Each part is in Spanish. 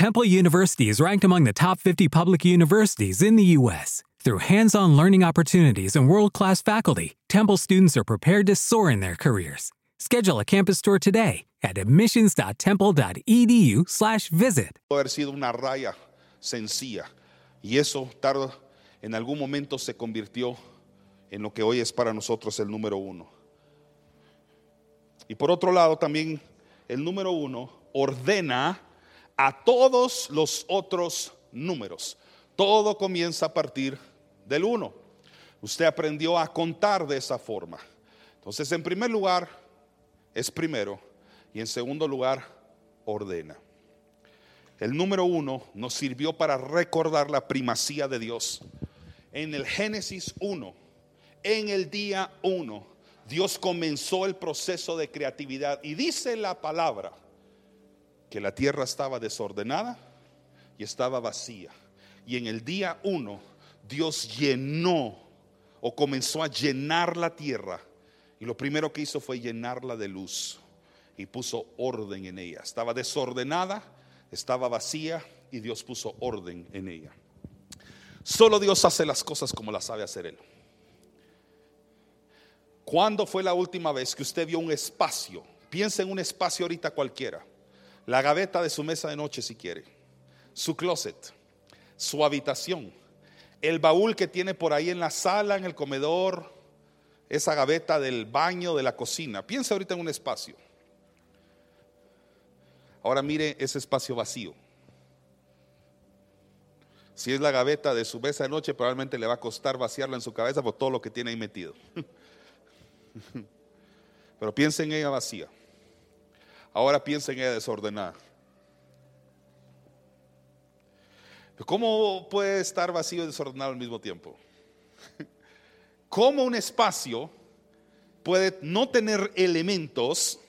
Temple University is ranked among the top 50 public universities in the U.S. Through hands on learning opportunities and world class faculty, Temple students are prepared to soar in their careers. Schedule a campus tour today at admissions.temple.edu/slash visit. haber sido una raya sencilla y eso tarde en algún momento se convirtió en lo que hoy es para nosotros el número uno. Y por otro lado también el número uno ordena a todos los otros números. Todo comienza a partir del uno. Usted aprendió a contar de esa forma. Entonces, en primer lugar, es primero y en segundo lugar, ordena. El número uno nos sirvió para recordar la primacía de Dios. En el Génesis 1, en el día 1, Dios comenzó el proceso de creatividad y dice la palabra que la tierra estaba desordenada y estaba vacía. Y en el día 1, Dios llenó o comenzó a llenar la tierra. Y lo primero que hizo fue llenarla de luz y puso orden en ella. Estaba desordenada, estaba vacía y Dios puso orden en ella. Solo Dios hace las cosas como las sabe hacer Él. ¿Cuándo fue la última vez que usted vio un espacio? Piensa en un espacio ahorita cualquiera. La gaveta de su mesa de noche si quiere. Su closet. Su habitación. El baúl que tiene por ahí en la sala, en el comedor. Esa gaveta del baño, de la cocina. Piensa ahorita en un espacio. Ahora mire ese espacio vacío. Si es la gaveta de su mesa de noche, probablemente le va a costar vaciarla en su cabeza por todo lo que tiene ahí metido. Pero piensa en ella vacía. Ahora piensa en ella desordenada. ¿Cómo puede estar vacío y desordenado al mismo tiempo? ¿Cómo un espacio puede no tener elementos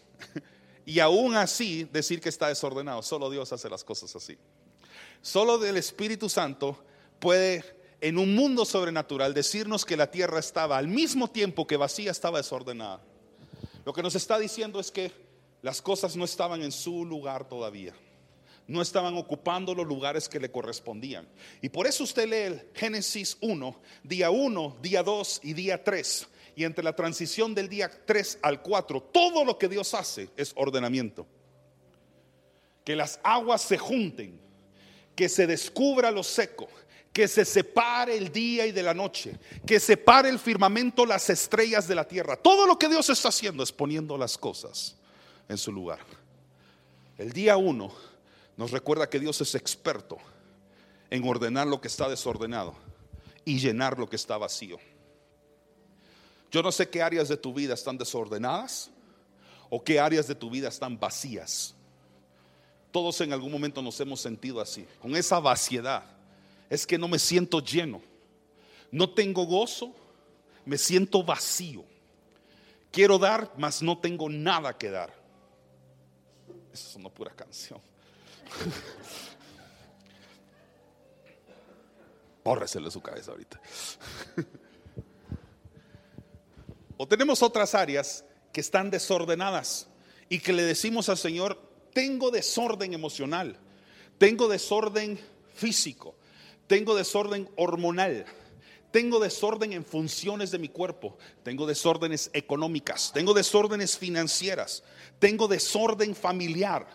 y aún así decir que está desordenado? Solo Dios hace las cosas así. Solo el Espíritu Santo puede en un mundo sobrenatural decirnos que la tierra estaba al mismo tiempo que vacía estaba desordenada. Lo que nos está diciendo es que las cosas no estaban en su lugar todavía. No estaban ocupando los lugares que le correspondían. Y por eso usted lee el Génesis 1, día 1, día 2 y día 3. Y entre la transición del día 3 al 4, todo lo que Dios hace es ordenamiento. Que las aguas se junten, que se descubra lo seco, que se separe el día y de la noche, que separe el firmamento las estrellas de la tierra. Todo lo que Dios está haciendo es poniendo las cosas en su lugar. El día uno nos recuerda que Dios es experto en ordenar lo que está desordenado y llenar lo que está vacío. Yo no sé qué áreas de tu vida están desordenadas o qué áreas de tu vida están vacías. Todos en algún momento nos hemos sentido así, con esa vaciedad. Es que no me siento lleno, no tengo gozo, me siento vacío. Quiero dar, mas no tengo nada que dar. Eso es una pura canción. Bórreselo de su cabeza ahorita. o tenemos otras áreas que están desordenadas y que le decimos al Señor, tengo desorden emocional, tengo desorden físico, tengo desorden hormonal, tengo desorden en funciones de mi cuerpo, tengo desórdenes económicas, tengo desórdenes financieras, tengo desorden familiar,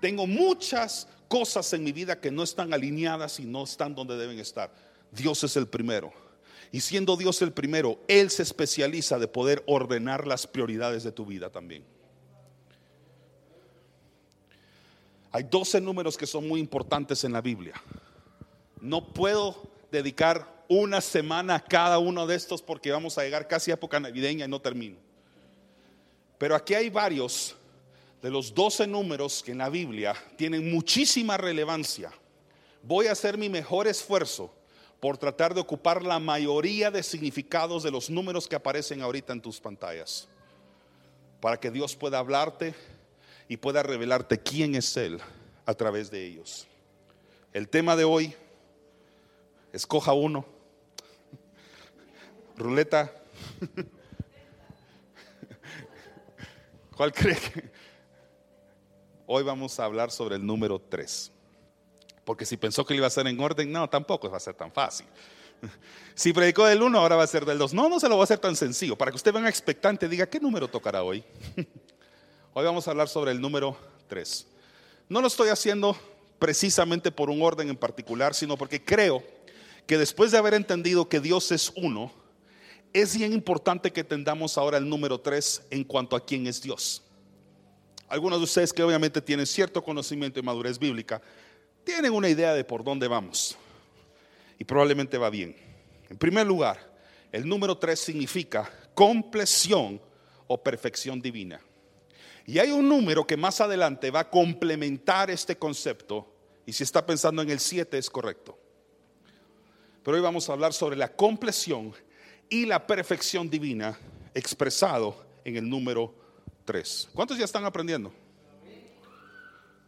tengo muchas cosas en mi vida que no están alineadas y no están donde deben estar. Dios es el primero. Y siendo Dios el primero, Él se especializa de poder ordenar las prioridades de tu vida también. Hay 12 números que son muy importantes en la Biblia. No puedo dedicar una semana cada uno de estos porque vamos a llegar casi a época navideña y no termino. Pero aquí hay varios de los 12 números que en la Biblia tienen muchísima relevancia. Voy a hacer mi mejor esfuerzo por tratar de ocupar la mayoría de significados de los números que aparecen ahorita en tus pantallas. Para que Dios pueda hablarte y pueda revelarte quién es Él a través de ellos. El tema de hoy, escoja uno. Ruleta. ¿Cuál cree que? Hoy vamos a hablar sobre el número 3. Porque si pensó que lo iba a hacer en orden, no, tampoco va a ser tan fácil. Si predicó del 1, ahora va a ser del 2. No, no se lo va a hacer tan sencillo. Para que usted venga expectante, diga, ¿qué número tocará hoy? Hoy vamos a hablar sobre el número 3. No lo estoy haciendo precisamente por un orden en particular, sino porque creo que después de haber entendido que Dios es uno, es bien importante que entendamos ahora el número 3 en cuanto a quién es Dios. Algunos de ustedes que obviamente tienen cierto conocimiento y madurez bíblica, tienen una idea de por dónde vamos. Y probablemente va bien. En primer lugar, el número 3 significa compleción o perfección divina. Y hay un número que más adelante va a complementar este concepto. Y si está pensando en el 7 es correcto. Pero hoy vamos a hablar sobre la compleción y la perfección divina expresado en el número 3. ¿Cuántos ya están aprendiendo?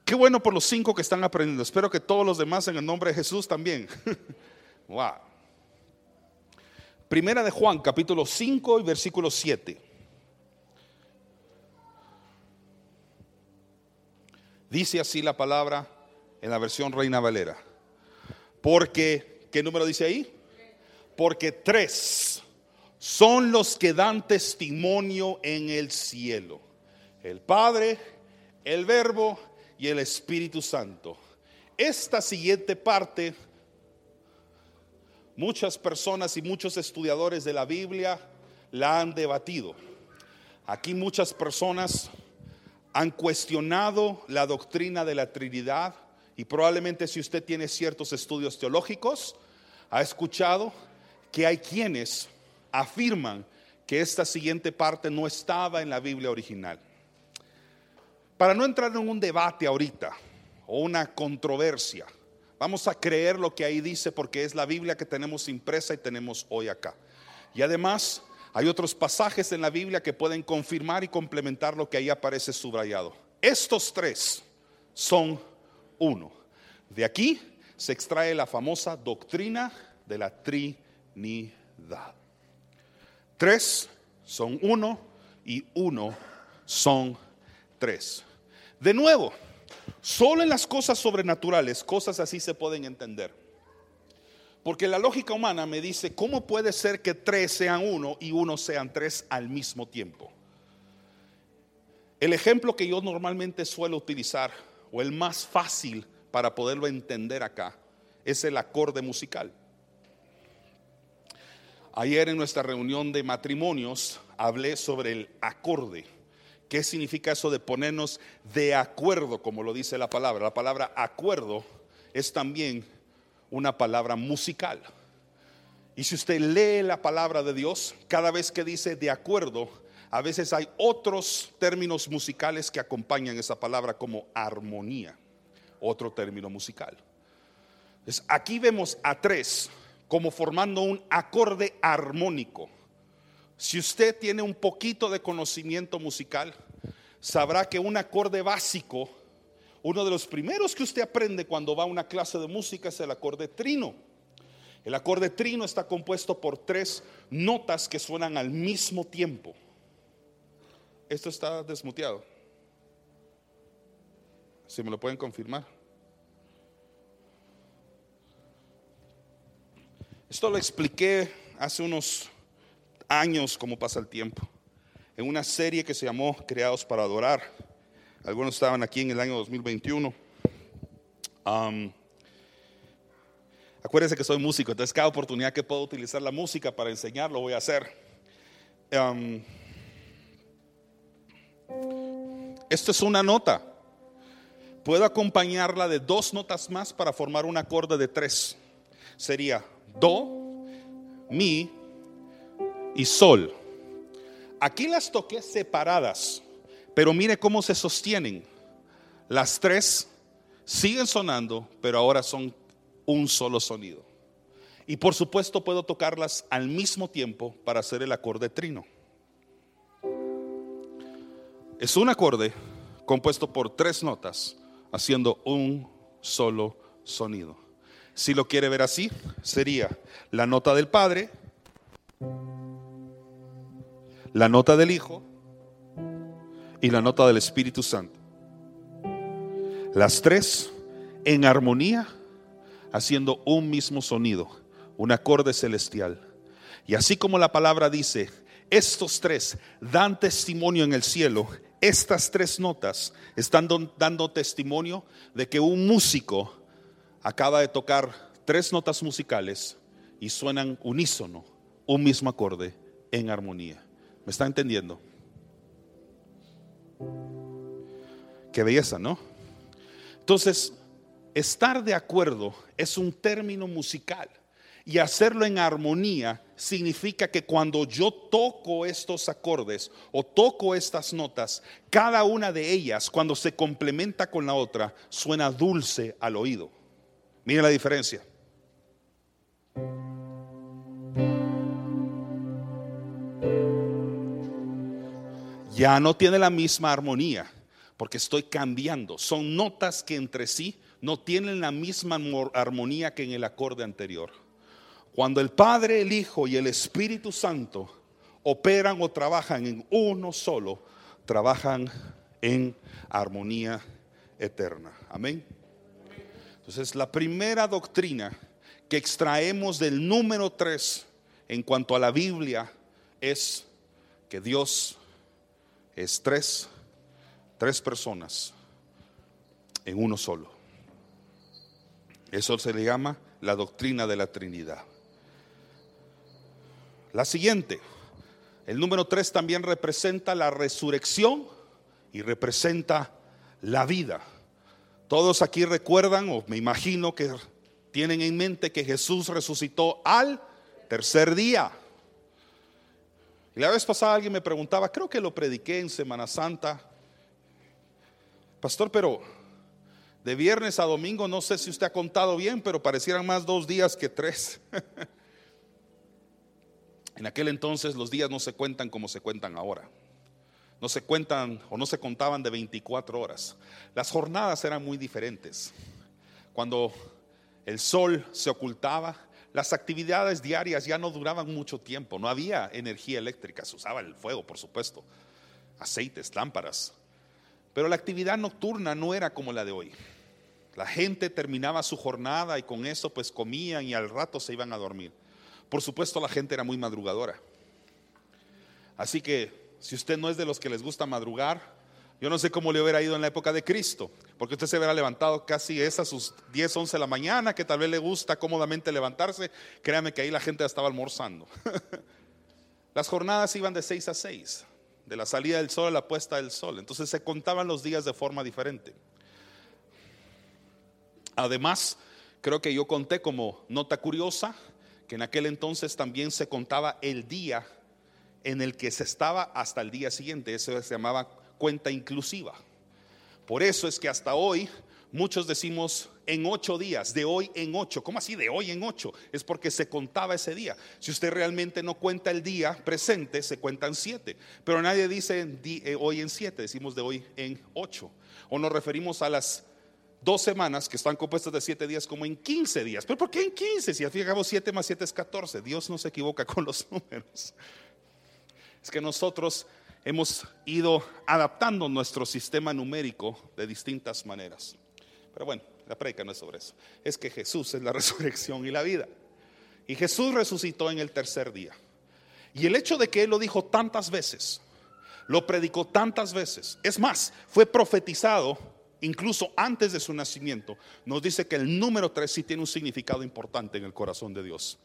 Qué bueno por los cinco que están aprendiendo. Espero que todos los demás en el nombre de Jesús también. wow. Primera de Juan, capítulo 5 y versículo 7. Dice así la palabra en la versión Reina Valera. Porque, ¿qué número dice ahí? Porque tres son los que dan testimonio en el cielo. El Padre, el Verbo y el Espíritu Santo. Esta siguiente parte, muchas personas y muchos estudiadores de la Biblia la han debatido. Aquí muchas personas han cuestionado la doctrina de la Trinidad y probablemente si usted tiene ciertos estudios teológicos, ha escuchado que hay quienes afirman que esta siguiente parte no estaba en la Biblia original. Para no entrar en un debate ahorita o una controversia, vamos a creer lo que ahí dice porque es la Biblia que tenemos impresa y tenemos hoy acá. Y además hay otros pasajes en la Biblia que pueden confirmar y complementar lo que ahí aparece subrayado. Estos tres son uno. De aquí se extrae la famosa doctrina de la Trinidad. Tres son uno y uno son tres. De nuevo, solo en las cosas sobrenaturales, cosas así se pueden entender. Porque la lógica humana me dice, ¿cómo puede ser que tres sean uno y uno sean tres al mismo tiempo? El ejemplo que yo normalmente suelo utilizar, o el más fácil para poderlo entender acá, es el acorde musical. Ayer en nuestra reunión de matrimonios hablé sobre el acorde. ¿Qué significa eso de ponernos de acuerdo, como lo dice la palabra? La palabra acuerdo es también una palabra musical. Y si usted lee la palabra de Dios, cada vez que dice de acuerdo, a veces hay otros términos musicales que acompañan esa palabra como armonía, otro término musical. Aquí vemos a tres como formando un acorde armónico. Si usted tiene un poquito de conocimiento musical, sabrá que un acorde básico, uno de los primeros que usted aprende cuando va a una clase de música es el acorde trino. El acorde trino está compuesto por tres notas que suenan al mismo tiempo. Esto está desmuteado. Si me lo pueden confirmar. Esto lo expliqué hace unos años, como pasa el tiempo, en una serie que se llamó Creados para Adorar. Algunos estaban aquí en el año 2021. acuérdense que soy músico, entonces cada oportunidad que puedo utilizar la música para enseñar, lo voy a hacer. esto es una nota. Puedo acompañarla de dos notas más para formar un acorde de tres. Sería do, mi y sol. Aquí las toqué separadas, pero mire cómo se sostienen. Las tres siguen sonando, pero ahora son un solo sonido. Y por supuesto puedo tocarlas al mismo tiempo para hacer el acorde trino. Es un acorde compuesto por tres notas, haciendo un solo sonido. Si lo quiere ver así, sería la nota del Padre, la nota del Hijo y la nota del Espíritu Santo. Las tres en armonía haciendo un mismo sonido, un acorde celestial. Y así como la palabra dice, estos tres dan testimonio en el cielo, estas tres notas están dando testimonio de que un músico acaba de tocar tres notas musicales y suenan unísono, un mismo acorde en armonía. ¿Me está entendiendo? Qué belleza, ¿no? Entonces, estar de acuerdo es un término musical y hacerlo en armonía significa que cuando yo toco estos acordes o toco estas notas, cada una de ellas, cuando se complementa con la otra, suena dulce al oído. Miren la diferencia. Ya no tiene la misma armonía porque estoy cambiando. Son notas que entre sí no tienen la misma armonía que en el acorde anterior. Cuando el Padre, el Hijo y el Espíritu Santo operan o trabajan en uno solo, trabajan en armonía eterna. Amén. Entonces, la primera doctrina que extraemos del número 3 en cuanto a la Biblia es que Dios es tres tres personas en uno solo. Eso se le llama la doctrina de la Trinidad. La siguiente, el número tres también representa la resurrección y representa la vida. Todos aquí recuerdan, o me imagino que tienen en mente que Jesús resucitó al tercer día. Y la vez pasada alguien me preguntaba, creo que lo prediqué en Semana Santa, Pastor, pero de viernes a domingo, no sé si usted ha contado bien, pero parecieran más dos días que tres. en aquel entonces los días no se cuentan como se cuentan ahora. No se cuentan o no se contaban de 24 horas. Las jornadas eran muy diferentes. Cuando el sol se ocultaba, las actividades diarias ya no duraban mucho tiempo. No había energía eléctrica, se usaba el fuego, por supuesto, aceites, lámparas. Pero la actividad nocturna no era como la de hoy. La gente terminaba su jornada y con eso pues comían y al rato se iban a dormir. Por supuesto la gente era muy madrugadora. Así que si usted no es de los que les gusta madrugar, yo no sé cómo le hubiera ido en la época de Cristo, porque usted se hubiera levantado casi a sus 10, 11 de la mañana, que tal vez le gusta cómodamente levantarse. Créame que ahí la gente estaba almorzando. Las jornadas iban de 6 a 6 de la salida del sol a la puesta del sol. Entonces se contaban los días de forma diferente. Además, creo que yo conté como nota curiosa que en aquel entonces también se contaba el día en el que se estaba hasta el día siguiente. Eso se llamaba cuenta inclusiva. Por eso es que hasta hoy muchos decimos en ocho días, de hoy en ocho. ¿Cómo así de hoy en ocho? Es porque se contaba ese día. Si usted realmente no cuenta el día presente, se cuentan siete. Pero nadie dice eh, hoy en siete, decimos de hoy en ocho. O nos referimos a las dos semanas que están compuestas de siete días como en quince días. ¿Pero por qué en quince? Si al fin y al cabo siete más siete es catorce. Dios no se equivoca con los números. Es que nosotros hemos ido adaptando nuestro sistema numérico de distintas maneras. Pero bueno, la predica no es sobre eso. Es que Jesús es la resurrección y la vida. Y Jesús resucitó en el tercer día. Y el hecho de que Él lo dijo tantas veces, lo predicó tantas veces, es más, fue profetizado incluso antes de su nacimiento, nos dice que el número tres sí tiene un significado importante en el corazón de Dios.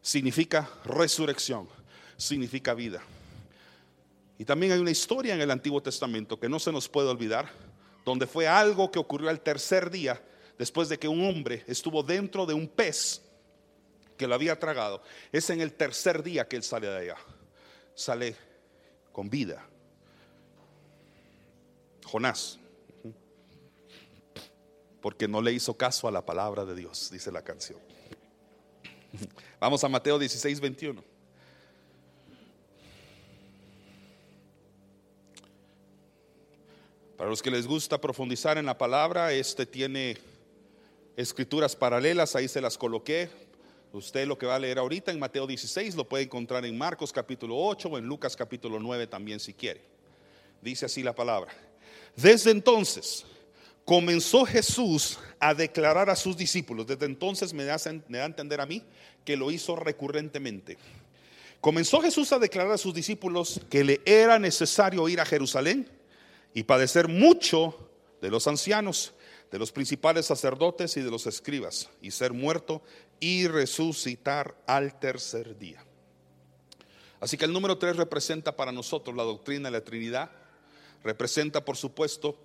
Significa resurrección, significa vida. Y también hay una historia en el Antiguo Testamento que no se nos puede olvidar, donde fue algo que ocurrió al tercer día después de que un hombre estuvo dentro de un pez que lo había tragado, es en el tercer día que él sale de allá. Sale con vida. Jonás. Porque no le hizo caso a la palabra de Dios, dice la canción. Vamos a Mateo 16, 21. Para los que les gusta profundizar en la palabra, este tiene escrituras paralelas, ahí se las coloqué. Usted lo que va a leer ahorita en Mateo 16 lo puede encontrar en Marcos capítulo 8 o en Lucas capítulo 9 también si quiere. Dice así la palabra. Desde entonces comenzó Jesús a declarar a sus discípulos. Desde entonces me me da a entender a mí que lo hizo recurrentemente. Comenzó Jesús a declarar a sus discípulos que le era necesario ir a Jerusalén y padecer mucho de los ancianos, de los principales sacerdotes y de los escribas, y ser muerto y resucitar al tercer día. Así que el número tres representa para nosotros la doctrina de la Trinidad, representa por supuesto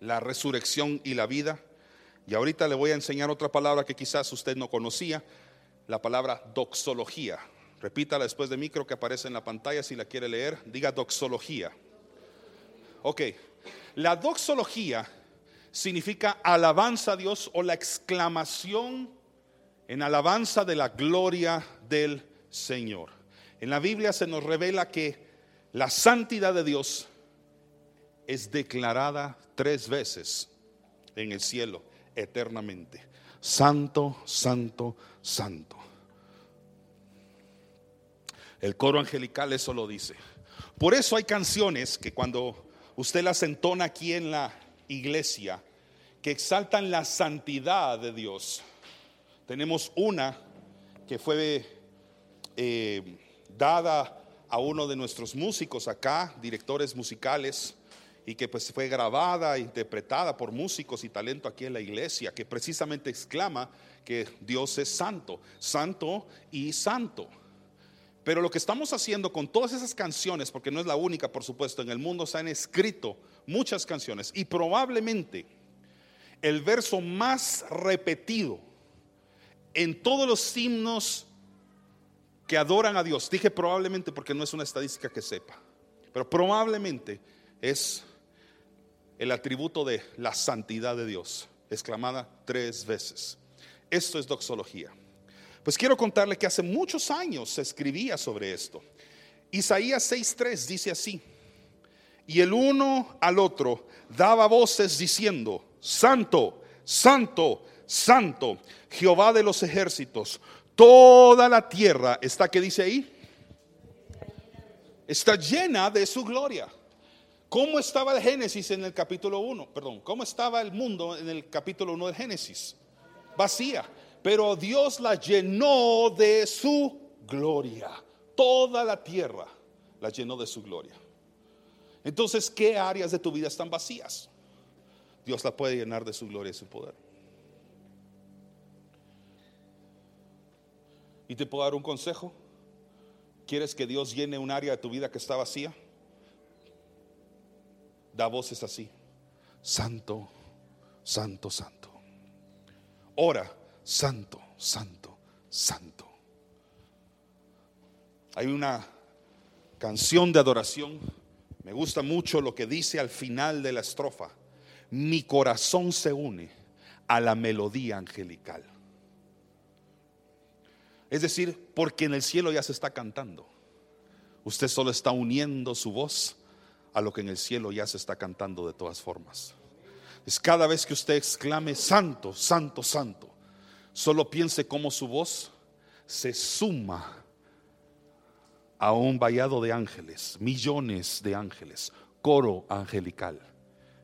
la resurrección y la vida. Y ahorita le voy a enseñar otra palabra que quizás usted no conocía, la palabra doxología. Repítala después de mí, creo que aparece en la pantalla si la quiere leer. Diga doxología. Ok, la doxología significa alabanza a Dios o la exclamación en alabanza de la gloria del Señor. En la Biblia se nos revela que la santidad de Dios es declarada tres veces en el cielo eternamente. Santo, santo, santo. El coro angelical eso lo dice. Por eso hay canciones que cuando usted las entona aquí en la iglesia, que exaltan la santidad de Dios. Tenemos una que fue eh, dada a uno de nuestros músicos acá, directores musicales, y que pues fue grabada, interpretada por músicos y talento aquí en la iglesia, que precisamente exclama que Dios es santo, santo y santo. Pero lo que estamos haciendo con todas esas canciones, porque no es la única, por supuesto, en el mundo se han escrito muchas canciones y probablemente el verso más repetido en todos los himnos que adoran a Dios, dije probablemente porque no es una estadística que sepa, pero probablemente es el atributo de la santidad de Dios, exclamada tres veces. Esto es doxología. Pues quiero contarle que hace muchos años se escribía sobre esto. Isaías 6:3 dice así, y el uno al otro daba voces diciendo, Santo, Santo, Santo, Jehová de los ejércitos, toda la tierra está, ¿qué dice ahí? Está llena de su gloria. ¿Cómo estaba el Génesis en el capítulo 1? Perdón, ¿cómo estaba el mundo en el capítulo 1 del Génesis? Vacía. Pero Dios la llenó de su gloria. Toda la tierra la llenó de su gloria. Entonces, ¿qué áreas de tu vida están vacías? Dios la puede llenar de su gloria y su poder. Y te puedo dar un consejo. ¿Quieres que Dios llene un área de tu vida que está vacía? da voces así. Santo, santo, santo. Ora, santo, santo, santo. Hay una canción de adoración. Me gusta mucho lo que dice al final de la estrofa. Mi corazón se une a la melodía angelical. Es decir, porque en el cielo ya se está cantando. Usted solo está uniendo su voz a lo que en el cielo ya se está cantando de todas formas. Es cada vez que usted exclame, santo, santo, santo, solo piense cómo su voz se suma a un vallado de ángeles, millones de ángeles, coro angelical.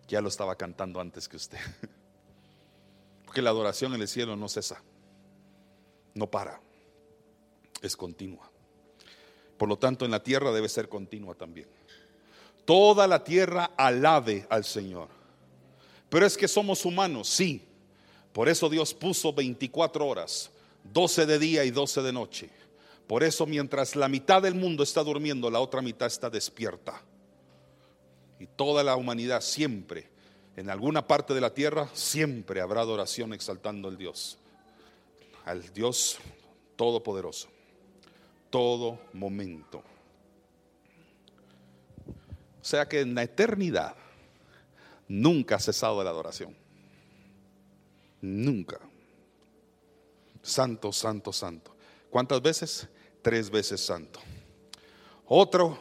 Ya lo estaba cantando antes que usted. Porque la adoración en el cielo no cesa, no para, es continua. Por lo tanto, en la tierra debe ser continua también toda la tierra alabe al Señor. Pero es que somos humanos, sí. Por eso Dios puso 24 horas, 12 de día y 12 de noche. Por eso mientras la mitad del mundo está durmiendo, la otra mitad está despierta. Y toda la humanidad siempre, en alguna parte de la tierra, siempre habrá adoración exaltando al Dios. Al Dios Todopoderoso. Todo momento. O sea que en la eternidad nunca ha cesado la adoración. Nunca. Santo, santo, santo. ¿Cuántas veces? Tres veces santo. Otro,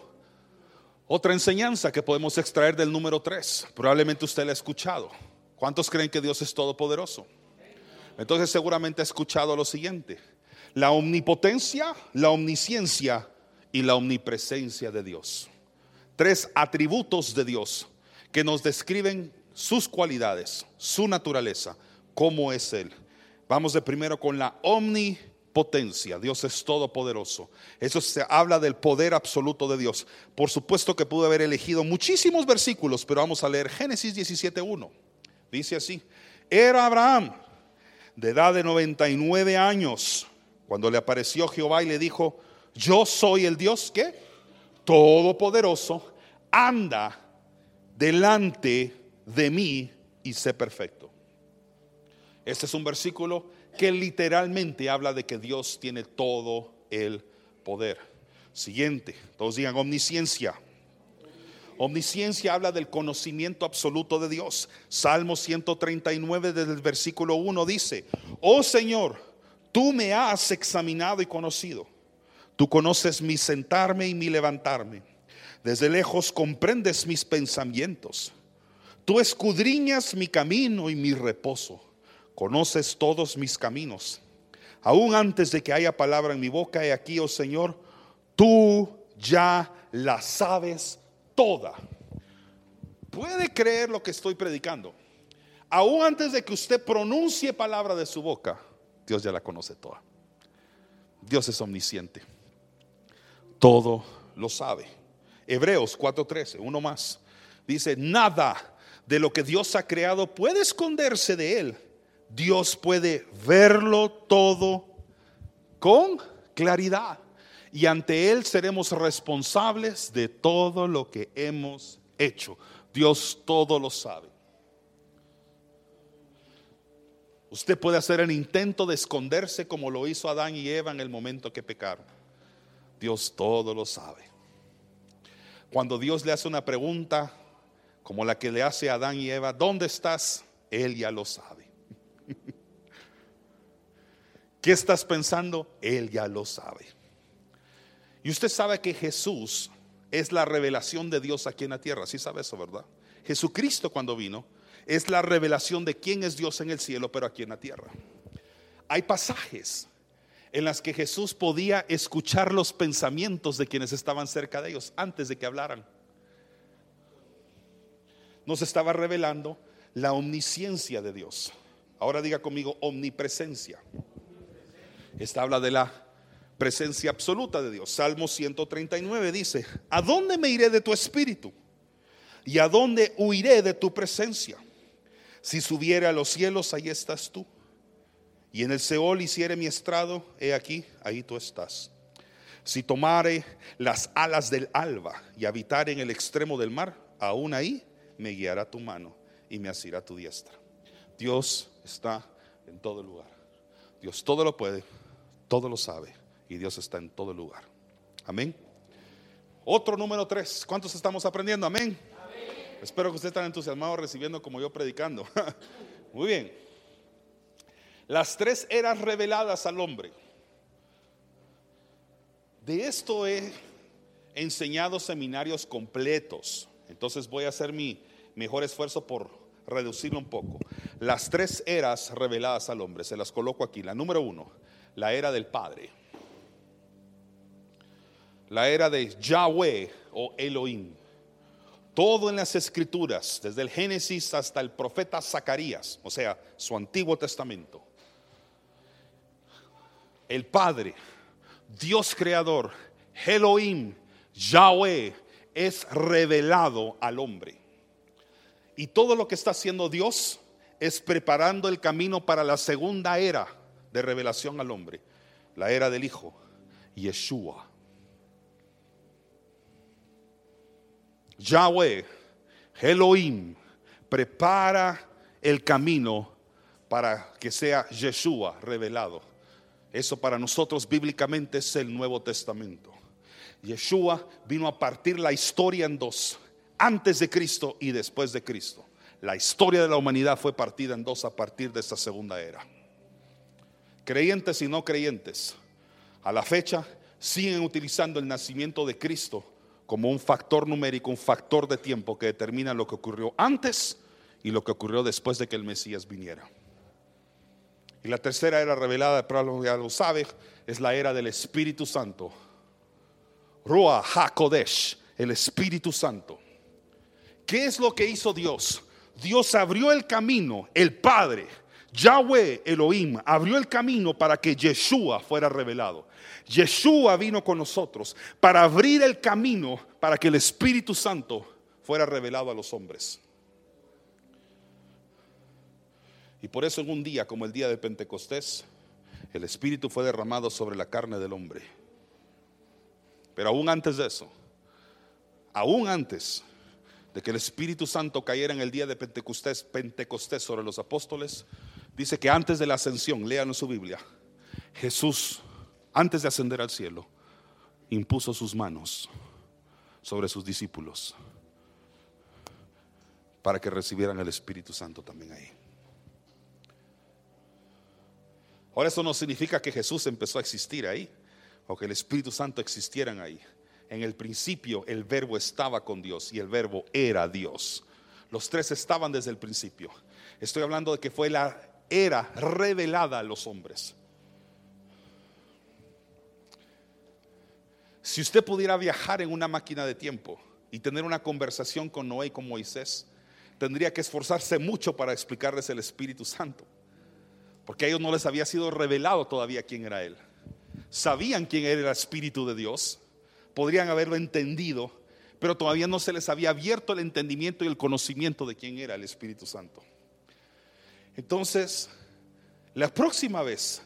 otra enseñanza que podemos extraer del número tres. Probablemente usted la ha escuchado. ¿Cuántos creen que Dios es todopoderoso? Entonces seguramente ha escuchado lo siguiente. La omnipotencia, la omnisciencia y la omnipresencia de Dios tres atributos de Dios que nos describen sus cualidades, su naturaleza, cómo es Él. Vamos de primero con la omnipotencia. Dios es todopoderoso. Eso se habla del poder absoluto de Dios. Por supuesto que pude haber elegido muchísimos versículos, pero vamos a leer Génesis 17.1. Dice así, era Abraham de edad de 99 años cuando le apareció Jehová y le dijo, yo soy el Dios que todopoderoso, anda delante de mí y sé perfecto. Este es un versículo que literalmente habla de que Dios tiene todo el poder. Siguiente, todos digan omnisciencia. Omnisciencia habla del conocimiento absoluto de Dios. Salmo 139 desde el versículo 1 dice, oh Señor, tú me has examinado y conocido. Tú conoces mi sentarme y mi levantarme. Desde lejos comprendes mis pensamientos. Tú escudriñas mi camino y mi reposo. Conoces todos mis caminos. Aún antes de que haya palabra en mi boca, he aquí, oh Señor, tú ya la sabes toda. ¿Puede creer lo que estoy predicando? Aún antes de que usted pronuncie palabra de su boca, Dios ya la conoce toda. Dios es omnisciente. Todo lo sabe. Hebreos 4:13, uno más. Dice, nada de lo que Dios ha creado puede esconderse de Él. Dios puede verlo todo con claridad. Y ante Él seremos responsables de todo lo que hemos hecho. Dios todo lo sabe. Usted puede hacer el intento de esconderse como lo hizo Adán y Eva en el momento que pecaron. Dios todo lo sabe. Cuando Dios le hace una pregunta, como la que le hace a Adán y Eva, ¿dónde estás? Él ya lo sabe. ¿Qué estás pensando? Él ya lo sabe. Y usted sabe que Jesús es la revelación de Dios aquí en la tierra. Sí sabe eso, ¿verdad? Jesucristo cuando vino es la revelación de quién es Dios en el cielo, pero aquí en la tierra. Hay pasajes en las que Jesús podía escuchar los pensamientos de quienes estaban cerca de ellos antes de que hablaran nos estaba revelando la omnisciencia de Dios. Ahora diga conmigo omnipresencia. Esta habla de la presencia absoluta de Dios. Salmo 139 dice, ¿a dónde me iré de tu espíritu? ¿Y a dónde huiré de tu presencia? Si subiere a los cielos, ahí estás tú. Y en el Seol hiciere mi estrado, he aquí, ahí tú estás. Si tomare las alas del alba y habitar en el extremo del mar, aún ahí me guiará tu mano y me asirá tu diestra. Dios está en todo lugar. Dios todo lo puede, todo lo sabe y Dios está en todo lugar. Amén. Otro número tres. ¿Cuántos estamos aprendiendo? Amén. Espero que usted esté entusiasmado recibiendo como yo predicando. Muy bien. Las tres eras reveladas al hombre. De esto he enseñado seminarios completos. Entonces voy a hacer mi mejor esfuerzo por reducirlo un poco. Las tres eras reveladas al hombre, se las coloco aquí. La número uno, la era del Padre. La era de Yahweh o Elohim. Todo en las escrituras, desde el Génesis hasta el profeta Zacarías, o sea, su Antiguo Testamento. El Padre, Dios Creador, Elohim, Yahweh, es revelado al hombre. Y todo lo que está haciendo Dios es preparando el camino para la segunda era de revelación al hombre, la era del Hijo, Yeshua. Yahweh, Elohim, prepara el camino para que sea Yeshua revelado. Eso para nosotros bíblicamente es el Nuevo Testamento. Yeshua vino a partir la historia en dos, antes de Cristo y después de Cristo. La historia de la humanidad fue partida en dos a partir de esta segunda era. Creyentes y no creyentes, a la fecha siguen utilizando el nacimiento de Cristo como un factor numérico, un factor de tiempo que determina lo que ocurrió antes y lo que ocurrió después de que el Mesías viniera. Y la tercera era revelada, pero ya lo sabe, es la era del Espíritu Santo Ruach HaKodesh, el Espíritu Santo. ¿Qué es lo que hizo Dios? Dios abrió el camino, el Padre, Yahweh Elohim, abrió el camino para que Yeshua fuera revelado. Yeshua vino con nosotros para abrir el camino para que el Espíritu Santo fuera revelado a los hombres. Y por eso en un día como el día de Pentecostés, el Espíritu fue derramado sobre la carne del hombre. Pero aún antes de eso, aún antes de que el Espíritu Santo cayera en el día de Pentecostés, Pentecostés sobre los apóstoles, dice que antes de la ascensión, lean en su Biblia, Jesús, antes de ascender al cielo, impuso sus manos sobre sus discípulos para que recibieran el Espíritu Santo también ahí. Ahora eso no significa que Jesús empezó a existir ahí o que el Espíritu Santo existieran ahí. En el principio el verbo estaba con Dios y el verbo era Dios. Los tres estaban desde el principio. Estoy hablando de que fue la era revelada a los hombres. Si usted pudiera viajar en una máquina de tiempo y tener una conversación con Noé y con Moisés, tendría que esforzarse mucho para explicarles el Espíritu Santo porque a ellos no les había sido revelado todavía quién era Él. Sabían quién era el Espíritu de Dios, podrían haberlo entendido, pero todavía no se les había abierto el entendimiento y el conocimiento de quién era el Espíritu Santo. Entonces, la próxima vez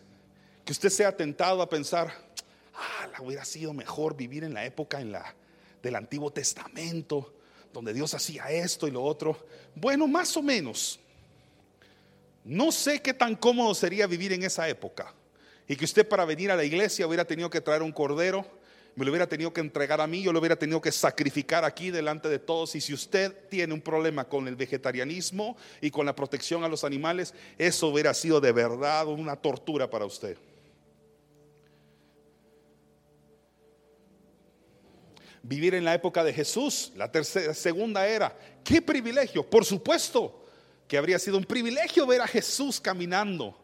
que usted sea tentado a pensar, ah, la hubiera sido mejor vivir en la época en la, del Antiguo Testamento, donde Dios hacía esto y lo otro. Bueno, más o menos. No sé qué tan cómodo sería vivir en esa época. Y que usted para venir a la iglesia hubiera tenido que traer un cordero, me lo hubiera tenido que entregar a mí, yo lo hubiera tenido que sacrificar aquí delante de todos. Y si usted tiene un problema con el vegetarianismo y con la protección a los animales, eso hubiera sido de verdad una tortura para usted. Vivir en la época de Jesús, la tercera, segunda era, qué privilegio, por supuesto que habría sido un privilegio ver a Jesús caminando.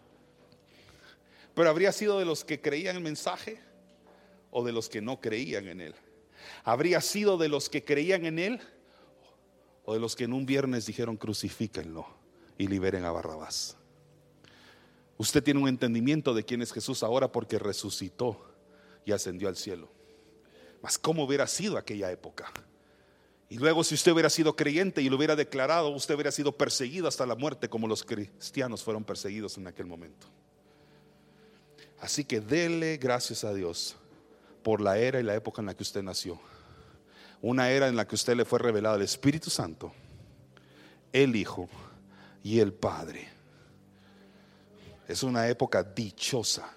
Pero habría sido de los que creían el mensaje o de los que no creían en él. Habría sido de los que creían en él o de los que en un viernes dijeron crucifíquenlo y liberen a Barrabás. Usted tiene un entendimiento de quién es Jesús ahora porque resucitó y ascendió al cielo. Mas cómo hubiera sido aquella época. Y luego si usted hubiera sido creyente y lo hubiera declarado, usted hubiera sido perseguido hasta la muerte como los cristianos fueron perseguidos en aquel momento. Así que dele gracias a Dios por la era y la época en la que usted nació. Una era en la que usted le fue revelado el Espíritu Santo, el Hijo y el Padre. Es una época dichosa.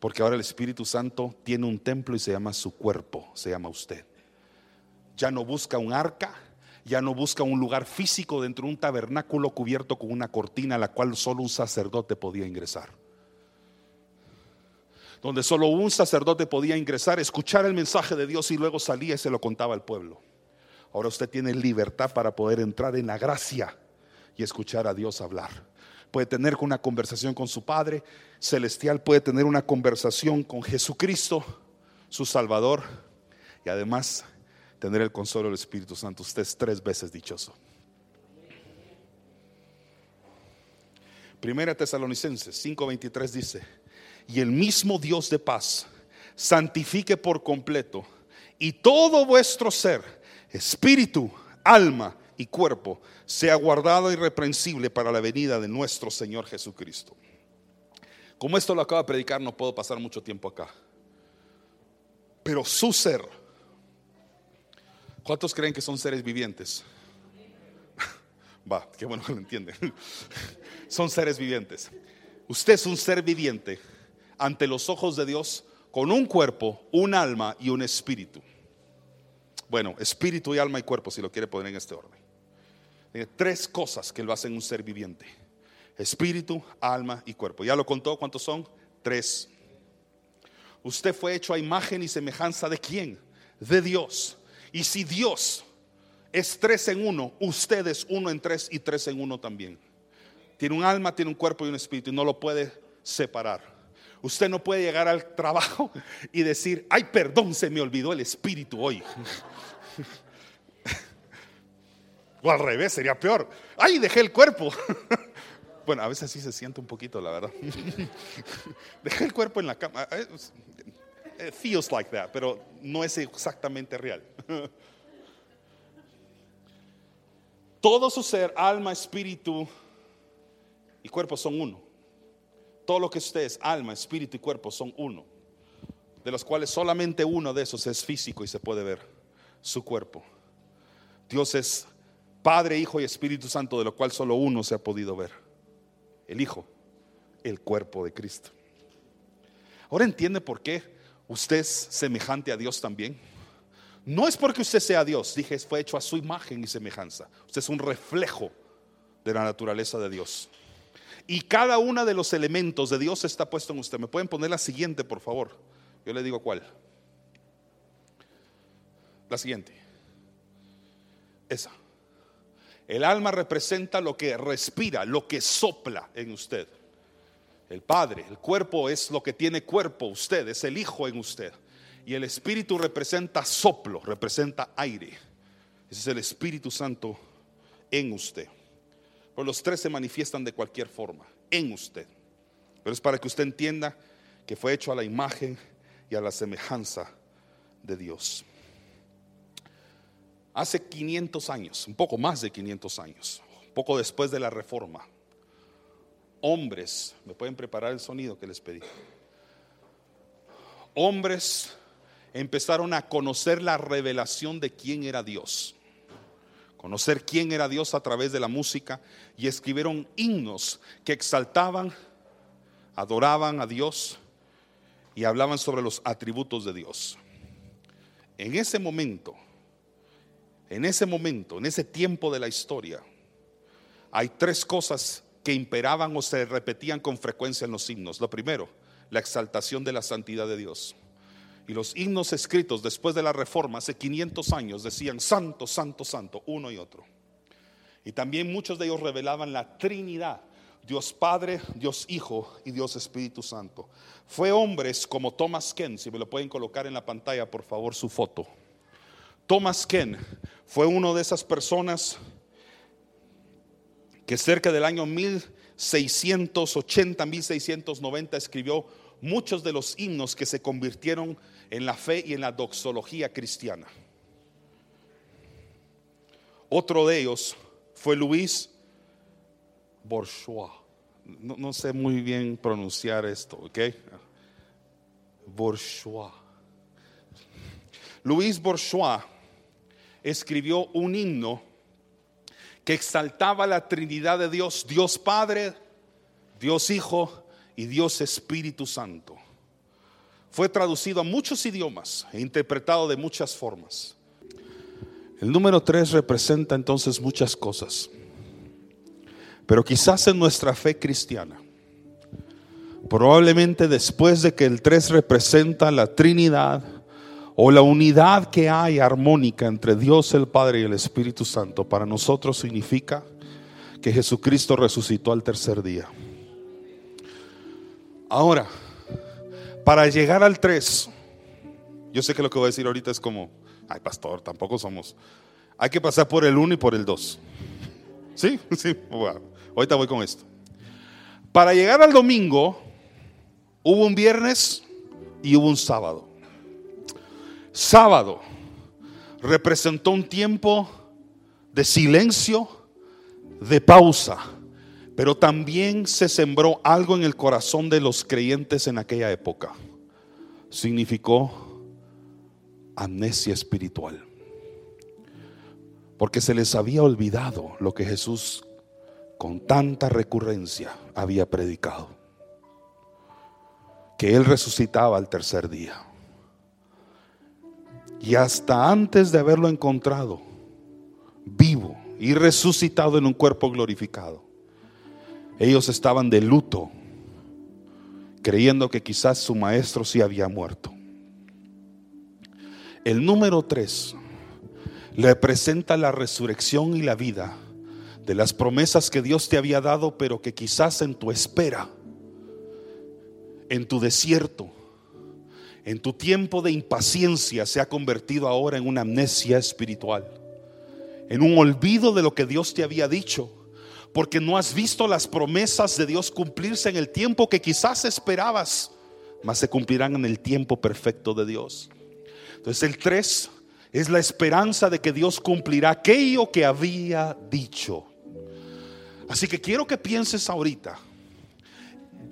Porque ahora el Espíritu Santo tiene un templo y se llama su cuerpo, se llama usted ya no busca un arca, ya no busca un lugar físico dentro de un tabernáculo cubierto con una cortina a la cual solo un sacerdote podía ingresar. Donde solo un sacerdote podía ingresar, escuchar el mensaje de Dios y luego salía y se lo contaba al pueblo. Ahora usted tiene libertad para poder entrar en la gracia y escuchar a Dios hablar. Puede tener una conversación con su Padre celestial, puede tener una conversación con Jesucristo, su Salvador, y además tener el consuelo del Espíritu Santo. Usted es tres veces dichoso. Primera Tesalonicenses 5:23 dice, y el mismo Dios de paz santifique por completo y todo vuestro ser, espíritu, alma y cuerpo, sea guardado irreprensible para la venida de nuestro Señor Jesucristo. Como esto lo acabo de predicar, no puedo pasar mucho tiempo acá. Pero su ser, ¿Cuántos creen que son seres vivientes? Va, qué bueno que lo entienden. son seres vivientes. Usted es un ser viviente ante los ojos de Dios con un cuerpo, un alma y un espíritu. Bueno, espíritu y alma y cuerpo, si lo quiere poner en este orden. Tiene tres cosas que lo hacen un ser viviente. Espíritu, alma y cuerpo. ¿Ya lo contó cuántos son? Tres. Usted fue hecho a imagen y semejanza de quién? De Dios. Y si Dios es tres en uno, usted es uno en tres y tres en uno también. Tiene un alma, tiene un cuerpo y un espíritu y no lo puede separar. Usted no puede llegar al trabajo y decir, ay, perdón, se me olvidó el espíritu hoy. O al revés, sería peor. ¡Ay, dejé el cuerpo! Bueno, a veces sí se siente un poquito, la verdad. Dejé el cuerpo en la cama. Eh, feels like that, pero no es exactamente real. Todo su ser, alma, espíritu y cuerpo son uno. Todo lo que usted es, alma, espíritu y cuerpo son uno. De los cuales solamente uno de esos es físico y se puede ver, su cuerpo. Dios es Padre, Hijo y Espíritu Santo, de lo cual solo uno se ha podido ver. El Hijo, el cuerpo de Cristo. Ahora entiende por qué usted es semejante a Dios también. No es porque usted sea Dios, dije, fue hecho a su imagen y semejanza. Usted es un reflejo de la naturaleza de Dios. Y cada uno de los elementos de Dios está puesto en usted. ¿Me pueden poner la siguiente, por favor? Yo le digo cuál. La siguiente. Esa. El alma representa lo que respira, lo que sopla en usted. El Padre, el cuerpo es lo que tiene cuerpo usted, es el Hijo en usted. Y el Espíritu representa soplo, representa aire. Ese es el Espíritu Santo en usted. Los tres se manifiestan de cualquier forma, en usted. Pero es para que usted entienda que fue hecho a la imagen y a la semejanza de Dios. Hace 500 años, un poco más de 500 años, poco después de la reforma, hombres, me pueden preparar el sonido que les pedí, hombres empezaron a conocer la revelación de quién era Dios, conocer quién era Dios a través de la música y escribieron himnos que exaltaban, adoraban a Dios y hablaban sobre los atributos de Dios. En ese momento, en ese momento, en ese tiempo de la historia, hay tres cosas que imperaban o se repetían con frecuencia en los himnos. Lo primero, la exaltación de la santidad de Dios. Y los himnos escritos después de la reforma, hace 500 años, decían santo, santo, santo, uno y otro. Y también muchos de ellos revelaban la Trinidad, Dios Padre, Dios Hijo y Dios Espíritu Santo. Fue hombres como Thomas Ken, si me lo pueden colocar en la pantalla, por favor, su foto. Thomas Ken fue uno de esas personas que cerca del año 1680, 1690 escribió muchos de los himnos que se convirtieron en la fe y en la doxología cristiana. Otro de ellos fue Luis Bourgeois. No, sé muy bien pronunciar esto, ¿ok? Bourgeois. Luis Bourgeois escribió un himno que exaltaba la Trinidad de Dios, Dios Padre, Dios Hijo y Dios Espíritu Santo. Fue traducido a muchos idiomas e interpretado de muchas formas. El número 3 representa entonces muchas cosas. Pero quizás en nuestra fe cristiana, probablemente después de que el 3 representa la Trinidad o la unidad que hay armónica entre Dios el Padre y el Espíritu Santo, para nosotros significa que Jesucristo resucitó al tercer día. Ahora, para llegar al 3, yo sé que lo que voy a decir ahorita es como, ay pastor, tampoco somos. Hay que pasar por el 1 y por el 2. ¿Sí? Sí. ahorita voy con esto. Para llegar al domingo, hubo un viernes y hubo un sábado. Sábado representó un tiempo de silencio, de pausa pero también se sembró algo en el corazón de los creyentes en aquella época. Significó amnesia espiritual. Porque se les había olvidado lo que Jesús con tanta recurrencia había predicado. Que Él resucitaba al tercer día. Y hasta antes de haberlo encontrado vivo y resucitado en un cuerpo glorificado ellos estaban de luto, creyendo que quizás su maestro sí había muerto. El número tres representa la resurrección y la vida de las promesas que Dios te había dado, pero que quizás en tu espera, en tu desierto, en tu tiempo de impaciencia se ha convertido ahora en una amnesia espiritual. en un olvido de lo que Dios te había dicho, porque no has visto las promesas de Dios cumplirse en el tiempo que quizás esperabas, mas se cumplirán en el tiempo perfecto de Dios. Entonces el 3 es la esperanza de que Dios cumplirá aquello que había dicho. Así que quiero que pienses ahorita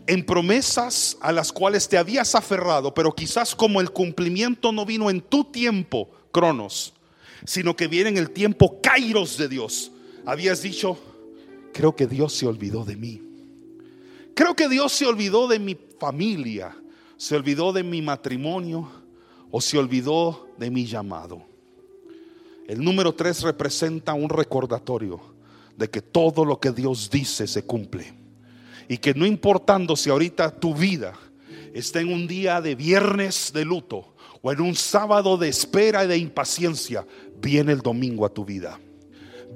en promesas a las cuales te habías aferrado, pero quizás como el cumplimiento no vino en tu tiempo, Cronos, sino que viene en el tiempo Kairos de Dios. Habías dicho, creo que Dios se olvidó de mí. Creo que Dios se olvidó de mi familia, se olvidó de mi matrimonio o se olvidó de mi llamado. El número 3 representa un recordatorio de que todo lo que Dios dice se cumple y que no importando si ahorita tu vida está en un día de viernes de luto o en un sábado de espera y de impaciencia, viene el domingo a tu vida.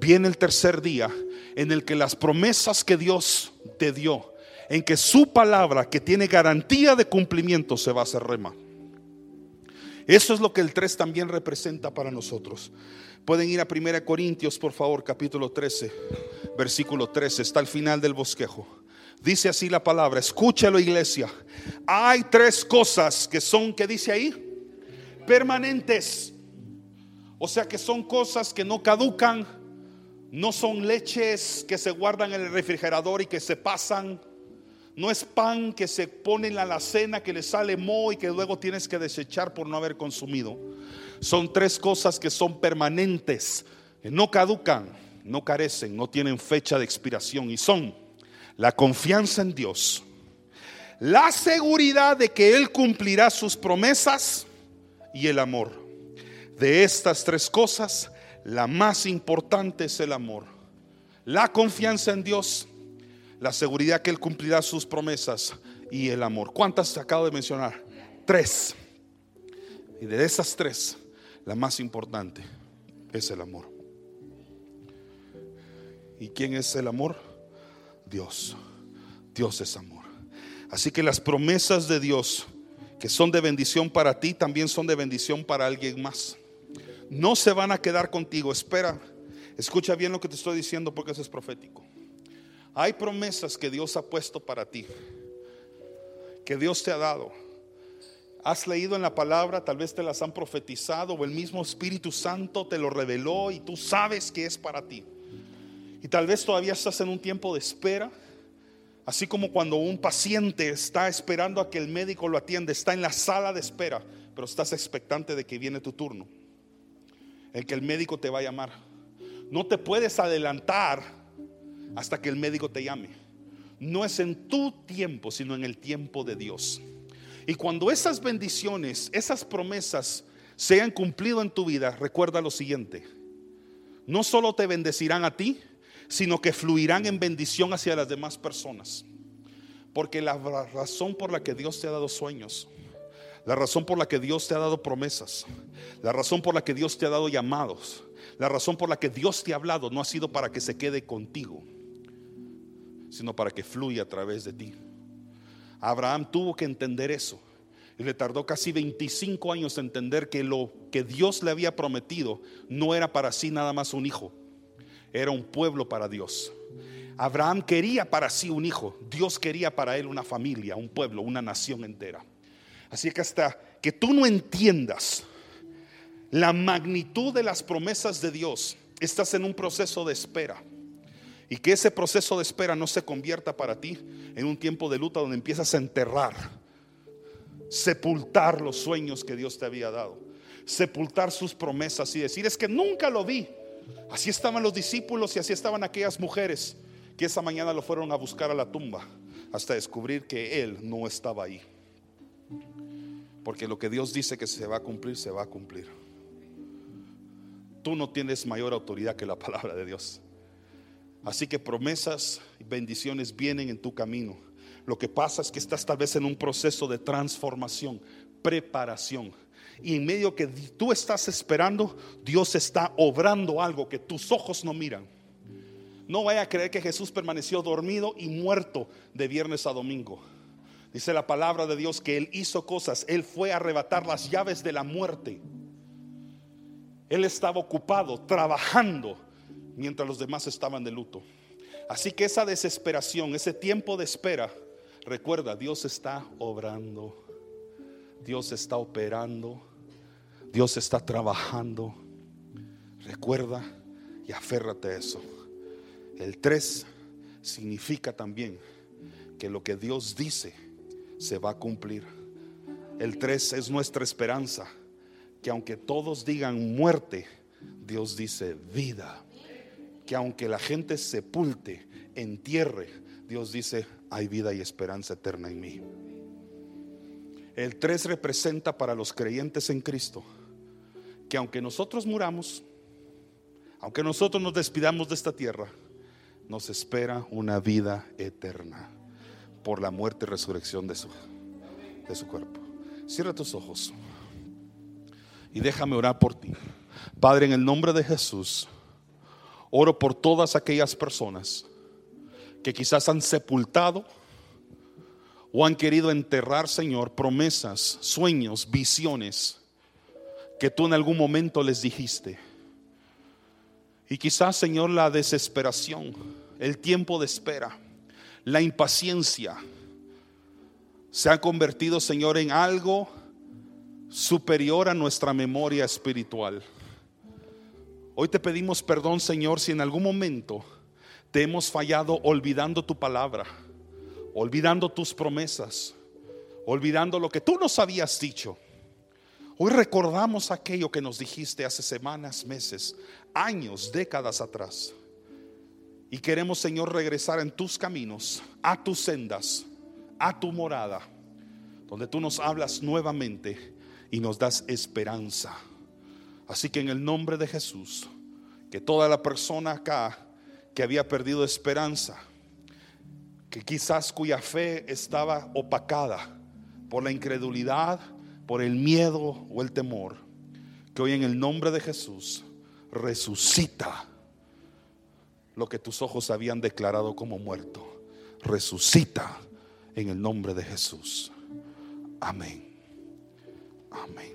Viene el tercer día en el que las promesas que Dios te dio, en que su palabra que tiene garantía de cumplimiento se va a hacer rema. Eso es lo que el 3 también representa para nosotros. Pueden ir a 1 Corintios, por favor, capítulo 13, versículo 13, está al final del bosquejo. Dice así la palabra, escúchalo iglesia. Hay tres cosas que son, ¿qué dice ahí? Permanentes. O sea que son cosas que no caducan, no son leches que se guardan en el refrigerador y que se pasan. No es pan que se pone en la alacena que le sale mo y que luego tienes que desechar por no haber consumido. Son tres cosas que son permanentes, que no caducan, no carecen, no tienen fecha de expiración y son la confianza en Dios, la seguridad de que Él cumplirá sus promesas y el amor. De estas tres cosas, la más importante es el amor. La confianza en Dios, la seguridad que Él cumplirá sus promesas y el amor. ¿Cuántas acabo de mencionar? Tres. Y de esas tres, la más importante es el amor. ¿Y quién es el amor? Dios. Dios es amor. Así que las promesas de Dios que son de bendición para ti también son de bendición para alguien más. No se van a quedar contigo. Espera, escucha bien lo que te estoy diciendo porque eso es profético. Hay promesas que Dios ha puesto para ti, que Dios te ha dado. Has leído en la palabra, tal vez te las han profetizado o el mismo Espíritu Santo te lo reveló y tú sabes que es para ti. Y tal vez todavía estás en un tiempo de espera, así como cuando un paciente está esperando a que el médico lo atienda, está en la sala de espera, pero estás expectante de que viene tu turno, el que el médico te va a llamar. No te puedes adelantar hasta que el médico te llame. No es en tu tiempo, sino en el tiempo de Dios. Y cuando esas bendiciones, esas promesas sean cumplido en tu vida, recuerda lo siguiente. No solo te bendecirán a ti, sino que fluirán en bendición hacia las demás personas. Porque la razón por la que Dios te ha dado sueños, la razón por la que Dios te ha dado promesas, la razón por la que Dios te ha dado llamados, la razón por la que Dios te ha hablado no ha sido para que se quede contigo, sino para que fluya a través de ti. Abraham tuvo que entender eso. Y le tardó casi 25 años entender que lo que Dios le había prometido no era para sí nada más un hijo, era un pueblo para Dios. Abraham quería para sí un hijo, Dios quería para él una familia, un pueblo, una nación entera. Así que hasta que tú no entiendas la magnitud de las promesas de Dios, estás en un proceso de espera. Y que ese proceso de espera no se convierta para ti en un tiempo de luta donde empiezas a enterrar, sepultar los sueños que Dios te había dado, sepultar sus promesas y decir, es que nunca lo vi. Así estaban los discípulos y así estaban aquellas mujeres que esa mañana lo fueron a buscar a la tumba hasta descubrir que Él no estaba ahí. Porque lo que Dios dice que se va a cumplir, se va a cumplir. Tú no tienes mayor autoridad que la palabra de Dios. Así que promesas y bendiciones vienen en tu camino. Lo que pasa es que estás tal vez en un proceso de transformación, preparación y en medio que tú estás esperando, Dios está obrando algo que tus ojos no miran. No vaya a creer que Jesús permaneció dormido y muerto de viernes a domingo. Dice la palabra de Dios que Él hizo cosas. Él fue a arrebatar las llaves de la muerte. Él estaba ocupado, trabajando mientras los demás estaban de luto. Así que esa desesperación, ese tiempo de espera, recuerda, Dios está obrando, Dios está operando, Dios está trabajando. Recuerda y aférrate a eso. El 3 significa también que lo que Dios dice se va a cumplir. El 3 es nuestra esperanza, que aunque todos digan muerte, Dios dice vida. Que aunque la gente sepulte, entierre, Dios dice hay vida y esperanza eterna en mí. El 3 representa para los creyentes en Cristo que aunque nosotros muramos, aunque nosotros nos despidamos de esta tierra, nos espera una vida eterna por la muerte y resurrección de su, de su cuerpo. Cierra tus ojos y déjame orar por ti. Padre, en el nombre de Jesús, oro por todas aquellas personas que quizás han sepultado o han querido enterrar, Señor, promesas, sueños, visiones que tú en algún momento les dijiste. Y quizás, Señor, la desesperación, el tiempo de espera, la impaciencia, se ha convertido, Señor, en algo superior a nuestra memoria espiritual. Hoy te pedimos perdón, Señor, si en algún momento te hemos fallado olvidando tu palabra, olvidando tus promesas, olvidando lo que tú nos habías dicho. Hoy recordamos aquello que nos dijiste hace semanas, meses, años, décadas atrás. Y queremos, Señor, regresar en tus caminos, a tus sendas, a tu morada, donde tú nos hablas nuevamente y nos das esperanza. Así que en el nombre de Jesús, que toda la persona acá que había perdido esperanza, que quizás cuya fe estaba opacada por la incredulidad, por el miedo o el temor, que hoy en el nombre de Jesús resucita lo que tus ojos habían declarado como muerto. Resucita en el nombre de Jesús. Amén. Amén.